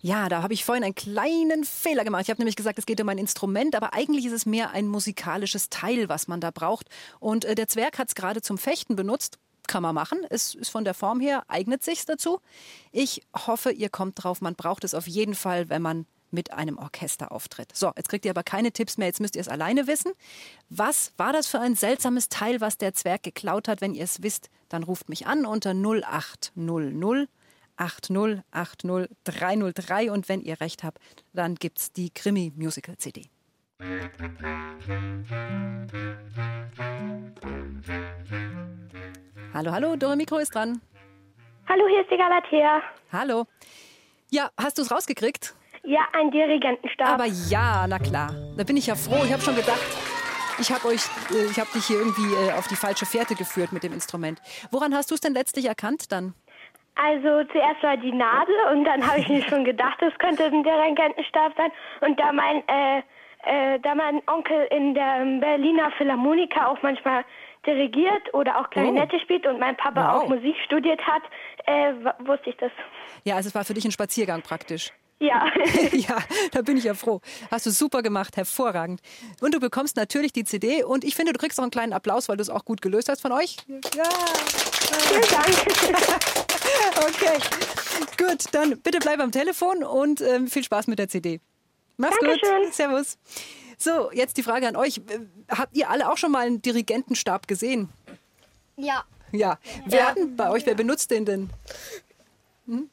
Ja, da habe ich vorhin einen kleinen Fehler gemacht. Ich habe nämlich gesagt, es geht um ein Instrument, aber eigentlich ist es mehr ein musikalisches Teil, was man da braucht. Und äh, der Zwerg hat es gerade zum Fechten benutzt. Kann man machen. Es ist von der Form her, eignet sich dazu. Ich hoffe, ihr kommt drauf. Man braucht es auf jeden Fall, wenn man mit einem Orchester auftritt. So, jetzt kriegt ihr aber keine Tipps mehr, jetzt müsst ihr es alleine wissen. Was war das für ein seltsames Teil, was der Zwerg geklaut hat? Wenn ihr es wisst, dann ruft mich an unter 0800 80 80 303 und wenn ihr recht habt, dann gibt's die Krimi Musical CD. Hallo, hallo, Dore Mikro ist dran. Hallo, hier ist die Galatea. Hallo. Ja, hast du es rausgekriegt? Ja, ein Dirigentenstab. Aber ja, na klar. Da bin ich ja froh. Ich habe schon gedacht, ich habe euch, äh, ich habe dich hier irgendwie äh, auf die falsche Fährte geführt mit dem Instrument. Woran hast du es denn letztlich erkannt dann? Also zuerst war die Nadel und dann habe ich mir schon gedacht, es könnte ein Dirigentenstab sein. Und da mein, äh, äh, da mein Onkel in der Berliner Philharmoniker auch manchmal dirigiert oder auch Klarinette Oh. spielt und mein Papa Wow. auch Musik studiert hat, äh, wusste ich das. Ja, also es war für dich ein Spaziergang praktisch. Ja. ja, da bin ich ja froh. Hast du super gemacht, hervorragend. Und du bekommst natürlich die CD und ich finde, du kriegst auch einen kleinen Applaus, weil du es auch gut gelöst hast von euch. Ja. Vielen Dank. Okay, gut, dann bitte bleib am Telefon und ähm, viel Spaß mit der CD. Mach's Dankeschön. gut. Servus. So, jetzt die Frage an euch. Habt ihr alle auch schon mal einen Dirigentenstab gesehen? Ja. Ja. Wer hat denn bei euch, wer benutzt den denn? Hm?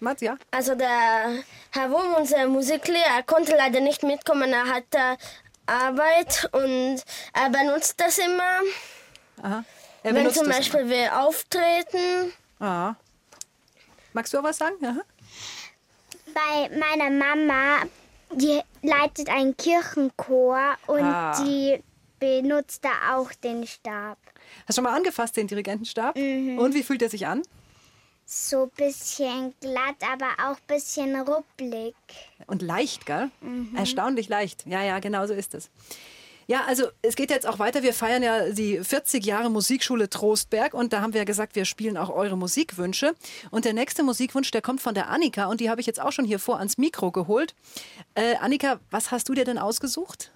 Mats, ja? Also der Herr Wurm, unser Musiklehrer, konnte leider nicht mitkommen. Er hatte Arbeit und er benutzt das immer. Aha. Er wenn benutzt zum das Beispiel wir auftreten. Ah. Magst du auch was sagen? Aha. Bei meiner Mama, die leitet einen Kirchenchor und Ah. die benutzt da auch den Stab. Hast du schon mal angefasst, den Dirigentenstab? Mhm. Und wie fühlt er sich an? So ein bisschen glatt, aber auch ein bisschen rupplig. Und leicht, gell? Mhm. Erstaunlich leicht. Ja, ja, genau so ist es. Ja, also es geht jetzt auch weiter. Wir feiern ja die 40 Jahre Musikschule Trostberg und da haben wir ja gesagt, wir spielen auch eure Musikwünsche. Und der nächste Musikwunsch, der kommt von der Annika und die habe ich jetzt auch schon hier vor ans Mikro geholt. Äh, Annika, was hast du dir denn ausgesucht?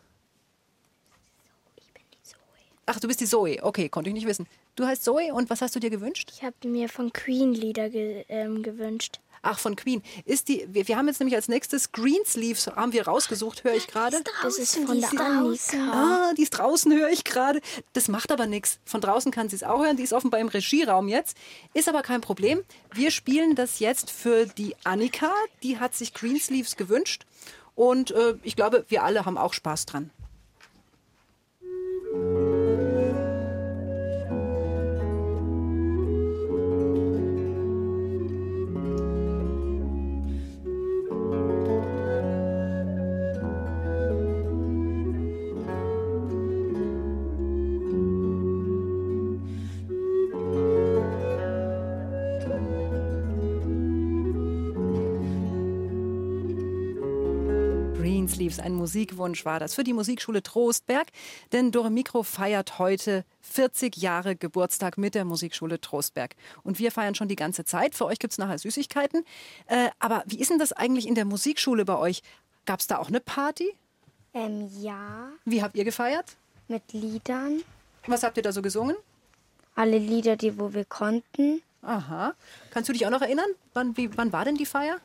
Ach, du bist die Zoe. Okay, konnte ich nicht wissen. Du heißt Zoe und was hast du dir gewünscht? Ich habe mir von Queen Lieder ge ähm, gewünscht. Ach, von Queen. Ist die, wir, wir haben jetzt nämlich als nächstes Greensleeves haben wir rausgesucht, höre ich gerade. Das ist von der Annika. Ah, die ist draußen, höre ich gerade. Das macht aber nichts. Von draußen kann sie es auch hören. Die ist offenbar im Regieraum jetzt. Ist aber kein Problem. Wir spielen das jetzt für die Annika. Die hat sich Greensleeves gewünscht. Und äh, ich glaube, wir alle haben auch Spaß dran. Musikwunsch war das für die Musikschule Trostberg. Denn Dore Mikro feiert heute 40 Jahre Geburtstag mit der Musikschule Trostberg. Und wir feiern schon die ganze Zeit. Für euch gibt es nachher Süßigkeiten. Äh, aber wie ist denn das eigentlich in der Musikschule bei euch? Gab es da auch eine Party? Ähm, ja, Wie habt ihr gefeiert? mit Liedern. Was habt ihr da so gesungen? Alle Lieder, die wo wir konnten. Aha. Kannst du dich auch noch erinnern? Wann, wie, wann war denn die Feier?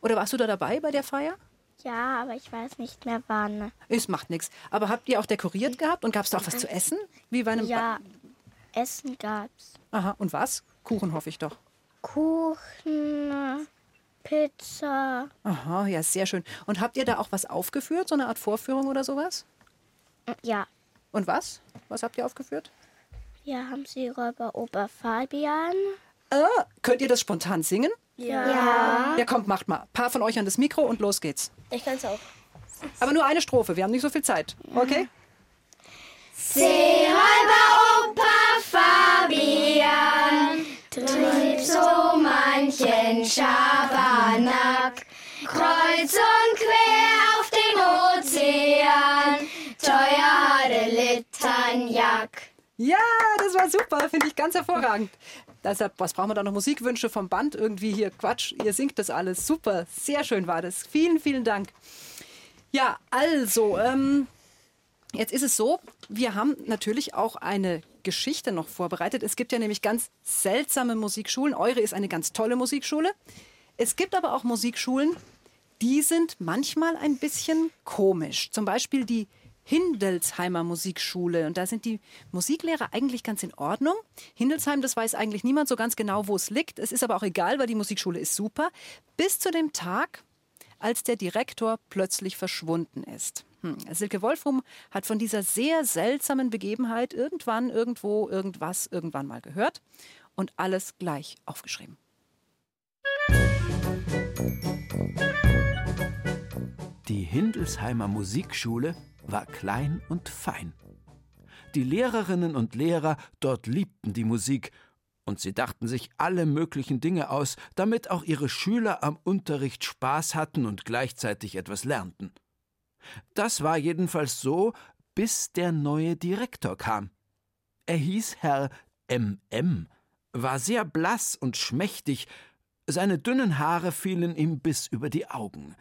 Oder warst du da dabei bei der Feier? Ja, aber ich weiß nicht mehr wann. Es macht nichts. Aber habt ihr auch dekoriert gehabt und gab es da auch was zu essen? Wie bei einem Ja, Essen gab's. Aha, und was? Kuchen hoffe ich doch. Kuchen, Pizza. Aha, ja, sehr schön. Und habt ihr da auch was aufgeführt, so eine Art Vorführung oder sowas? Ja, Und was? Was habt ihr aufgeführt? hier haben sie Räuber Ober Fabian. Ah, könnt ihr das spontan singen? Ja. Ja, kommt, macht mal. Ein paar von euch an das Mikro und los geht's. Ich kann es auch. Aber nur eine Strophe, wir haben nicht so viel Zeit. Okay? Seeräuber Opa Fabian trieb so manchen Schabernack, kreuz und quer auf dem Ozean, teuer hatte Litternjack. Ja, das war super, finde ich ganz hervorragend. Deshalb, was brauchen wir da noch? Musikwünsche vom Band? Irgendwie hier, Quatsch, ihr singt das alles. Super, sehr schön war das. Vielen, vielen Dank. Ja, also, ähm, jetzt ist es so, wir haben natürlich auch eine Geschichte noch vorbereitet. Es gibt ja nämlich ganz seltsame Musikschulen. Eure ist eine ganz tolle Musikschule. Es gibt aber auch Musikschulen, die sind manchmal ein bisschen komisch. Zum Beispiel die Hindelsheimer Musikschule. Und da sind die Musiklehrer eigentlich ganz in Ordnung. Hindelsheim, das weiß eigentlich niemand so ganz genau, wo es liegt. Es ist aber auch egal, weil die Musikschule ist super. Bis zu dem Tag, als der Direktor plötzlich verschwunden ist. Hm. Silke Wolfrum hat von dieser sehr seltsamen Begebenheit irgendwann, irgendwo, irgendwas, irgendwann mal gehört und alles gleich aufgeschrieben. Die Hindelsheimer Musikschule war klein und fein. Die Lehrerinnen und Lehrer dort liebten die Musik, und sie dachten sich alle möglichen Dinge aus, damit auch ihre Schüler am Unterricht Spaß hatten und gleichzeitig etwas lernten. Das war jedenfalls so, bis der neue Direktor kam. Er hieß Herr M.M., war sehr blass und schmächtig, seine dünnen Haare fielen ihm bis über die Augen.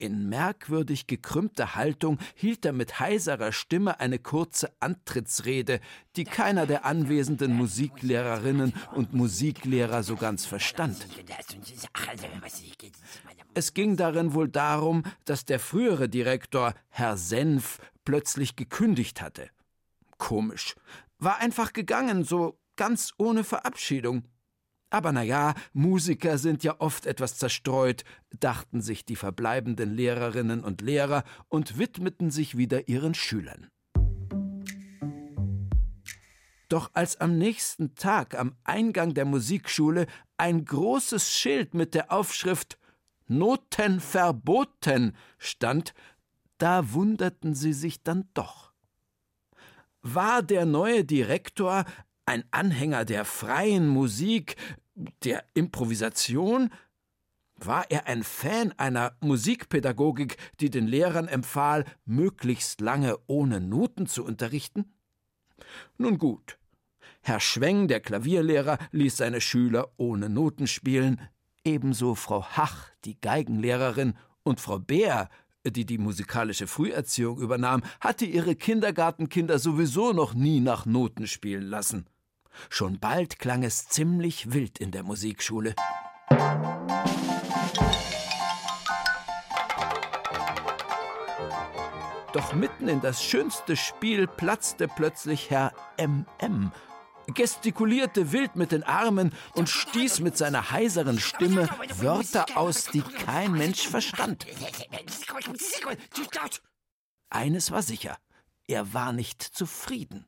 In merkwürdig gekrümmter Haltung hielt er mit heiserer Stimme eine kurze Antrittsrede, die keiner der anwesenden Musiklehrerinnen und Musiklehrer so ganz verstand. Es ging darin wohl darum, dass der frühere Direktor, Herr Senf, plötzlich gekündigt hatte. Komisch. War einfach gegangen, so ganz ohne Verabschiedung. Aber na ja, Musiker sind ja oft etwas zerstreut, dachten sich die verbleibenden Lehrerinnen und Lehrer und widmeten sich wieder ihren Schülern. Doch als am nächsten Tag am Eingang der Musikschule ein großes Schild mit der Aufschrift Noten verboten stand, da wunderten sie sich dann doch. War der neue Direktor ein Anhänger der freien Musik, der Improvisation? War er ein Fan einer Musikpädagogik, die den Lehrern empfahl, möglichst lange ohne Noten zu unterrichten? Nun gut. Herr Schweng, der Klavierlehrer, ließ seine Schüler ohne Noten spielen, ebenso Frau Hach, die Geigenlehrerin, und Frau Bär, die die musikalische Früherziehung übernahm, hatte ihre Kindergartenkinder sowieso noch nie nach Noten spielen lassen. Schon bald klang es ziemlich wild in der Musikschule. Doch mitten in das schönste Spiel platzte plötzlich Herr MM, gestikulierte wild mit den Armen und stieß mit seiner heiseren Stimme Wörter aus, die kein Mensch verstand. Eines war sicher, er war nicht zufrieden.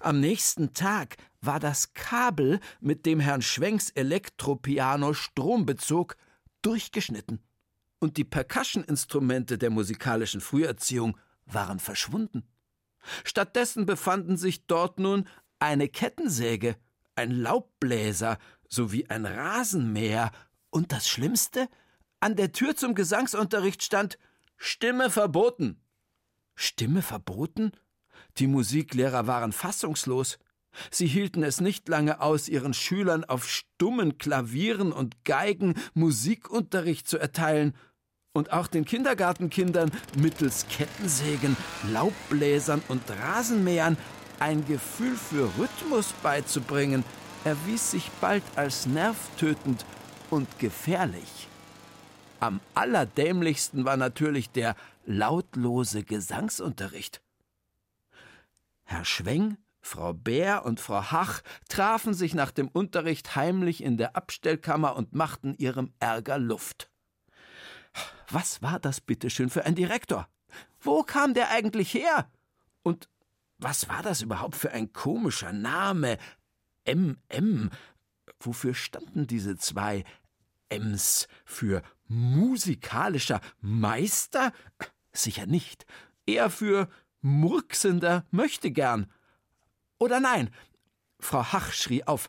Am nächsten Tag war das Kabel, mit dem Herrn Schwenks Elektropiano Strom bezog, durchgeschnitten. Und die Percussion-Instrumente der musikalischen Früherziehung waren verschwunden. Stattdessen befanden sich dort nun eine Kettensäge, ein Laubbläser sowie ein Rasenmäher und das Schlimmste, an der Tür zum Gesangsunterricht stand Stimme verboten. Stimme verboten? Die Musiklehrer waren fassungslos. Sie hielten es nicht lange aus, ihren Schülern auf stummen Klavieren und Geigen Musikunterricht zu erteilen und auch den Kindergartenkindern mittels Kettensägen, Laubbläsern und Rasenmähern ein Gefühl für Rhythmus beizubringen, erwies sich bald als nervtötend und gefährlich. Am allerdämlichsten war natürlich der lautlose Gesangsunterricht. Herr Schweng, Frau Bär und Frau Hach trafen sich nach dem Unterricht heimlich in der Abstellkammer und machten ihrem Ärger Luft. Was war das bitteschön für ein Direktor? Wo kam der eigentlich her? Und was war das überhaupt für ein komischer Name? MM. Wofür standen diese zwei Ms? Für musikalischer Meister? Sicher nicht. eher für murksender Möchtegern. Oder nein, Frau Hach schrie auf.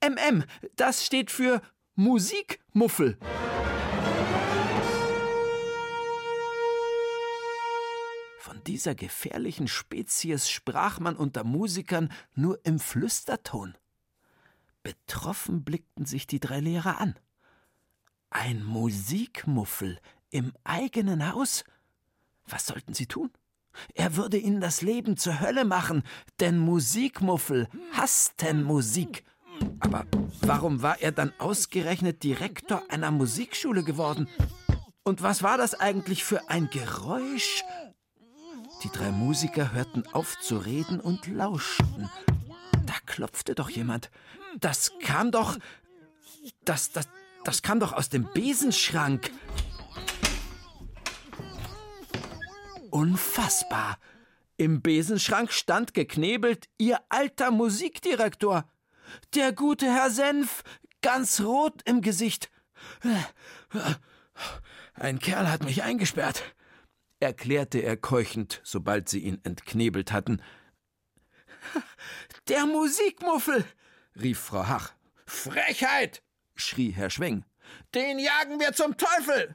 MM, das steht für Musikmuffel. Von dieser gefährlichen Spezies sprach man unter Musikern nur im Flüsterton. Betroffen blickten sich die drei Lehrer an. Ein Musikmuffel im eigenen Haus? Was sollten sie tun? Er würde ihnen das Leben zur Hölle machen, denn Musikmuffel hassten Musik. Aber warum war er dann ausgerechnet Direktor einer Musikschule geworden? Und was war das eigentlich für ein Geräusch? Die drei Musiker hörten auf zu reden und lauschten. Da klopfte doch jemand. Das kam doch. Das, das, das kam doch aus dem Besenschrank. Unfassbar. Im Besenschrank stand geknebelt Ihr alter Musikdirektor. Der gute Herr Senf, ganz rot im Gesicht. Ein Kerl hat mich eingesperrt, erklärte er keuchend, sobald sie ihn entknebelt hatten. Der Musikmuffel, rief Frau Hach. Frechheit, schrie Herr Schweng. Den jagen wir zum Teufel.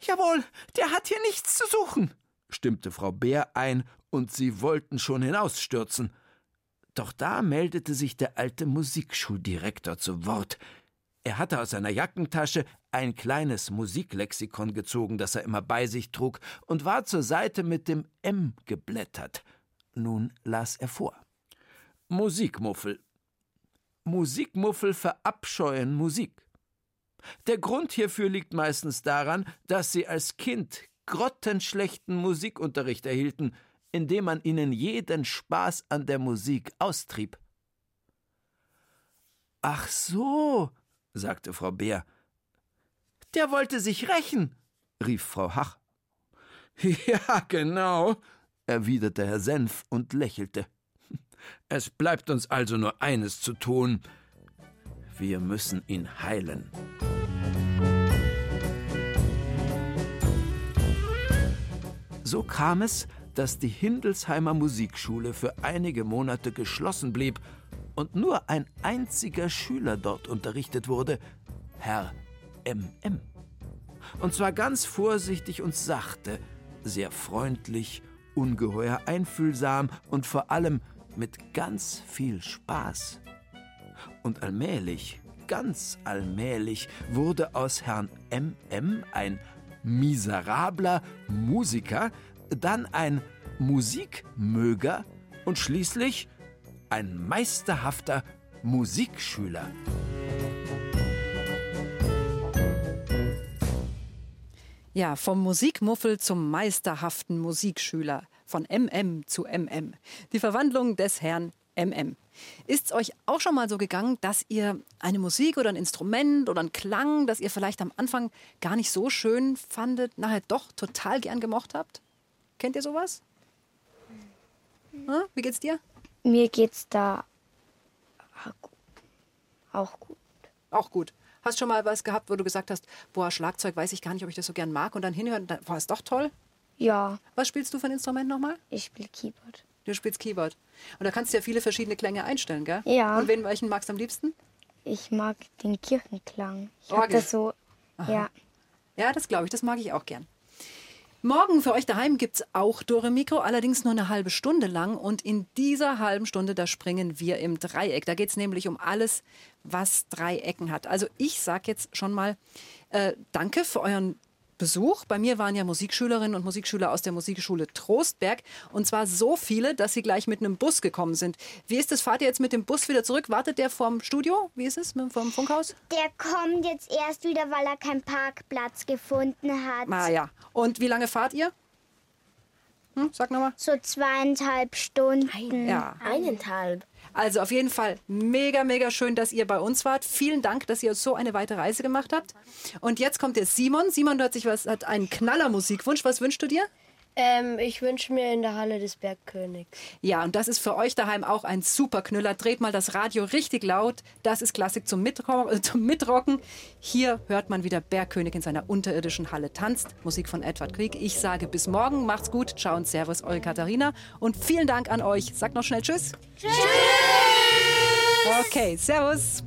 Jawohl, der hat hier nichts zu suchen, stimmte Frau Bär ein, und sie wollten schon hinausstürzen. Doch da meldete sich der alte Musikschuldirektor zu Wort. Er hatte aus seiner Jackentasche ein kleines Musiklexikon gezogen, das er immer bei sich trug, und war zur Seite mit dem M geblättert. Nun las er vor. Musikmuffel. Musikmuffel verabscheuen Musik. Der Grund hierfür liegt meistens daran, dass sie als Kind grottenschlechten Musikunterricht erhielten, indem man ihnen jeden Spaß an der Musik austrieb. Ach so, sagte Frau Bär. Der wollte sich rächen, rief Frau Hach. Ja, genau, erwiderte Herr Senf und lächelte. Es bleibt uns also nur eines zu tun. Wir müssen ihn heilen. So kam es, dass die Hindelsheimer Musikschule für einige Monate geschlossen blieb und nur ein einziger Schüler dort unterrichtet wurde, Herr MM. Und zwar ganz vorsichtig und sachte, sehr freundlich, ungeheuer einfühlsam und vor allem mit ganz viel Spaß. Und allmählich, ganz allmählich, wurde aus Herrn MM ein miserabler Musiker, dann ein Musikmöger und schließlich ein meisterhafter Musikschüler. Ja, vom Musikmuffel zum meisterhaften Musikschüler. Von MM zu MM. Die Verwandlung des Herrn MM. Ist es euch auch schon mal so gegangen, dass ihr eine Musik oder ein Instrument oder einen Klang, das ihr vielleicht am Anfang gar nicht so schön fandet, nachher doch total gern gemocht habt? Kennt ihr sowas? Hm? Wie geht's dir? Mir geht's da auch gut. Auch gut. Hast schon mal was gehabt, wo du gesagt hast, boah, Schlagzeug weiß ich gar nicht, ob ich das so gern mag und dann hinhören, dann war es doch toll? Ja. Was spielst du für ein Instrument nochmal? Ich spiele Keyboard. Du spielst Keyboard. Und da kannst du ja viele verschiedene Klänge einstellen, gell? Ja. Und wen, welchen magst du am liebsten? Ich mag den Kirchenklang. Ich Orgel. das so, Aha. ja. Ja, das glaube ich, das mag ich auch gern. Morgen für euch daheim gibt es auch Dore Mikro, allerdings nur eine halbe Stunde lang. Und in dieser halben Stunde, da springen wir im Dreieck. Da geht es nämlich um alles, was drei Ecken hat. Also ich sage jetzt schon mal äh, danke für euren Besuch. Bei mir waren ja Musikschülerinnen und Musikschüler aus der Musikschule Trostberg. Und zwar so viele, dass sie gleich mit einem Bus gekommen sind. Wie ist das? Fahrt ihr jetzt mit dem Bus wieder zurück? Wartet der vom Studio? Wie ist es? Mit, vom Funkhaus? Der kommt jetzt erst wieder, weil er keinen Parkplatz gefunden hat. Ah ja. Und wie lange fahrt ihr? Hm, sag nochmal. So zweieinhalb Stunden. Ja. Eineinhalb. Also auf jeden Fall mega, mega schön, dass ihr bei uns wart. Vielen Dank, dass ihr so eine weite Reise gemacht habt. Und jetzt kommt der Simon. Simon hat sich was, hat einen Knaller Musikwunsch. Was wünschst du dir? Ähm, ich wünsche mir in der Halle des Bergkönigs. Ja, und das ist für euch daheim auch ein super Knüller. Dreht mal das Radio richtig laut. Das ist Klassik zum, Mitro äh, zum Mitrocken. Hier hört man wieder Bergkönig in seiner unterirdischen Halle tanzt. Musik von Edward Krieg. Ich sage bis morgen. Macht's gut. Ciao und Servus, eure Katharina. Und vielen Dank an euch. Sagt noch schnell Tschüss. Tschüss. Okay, Servus.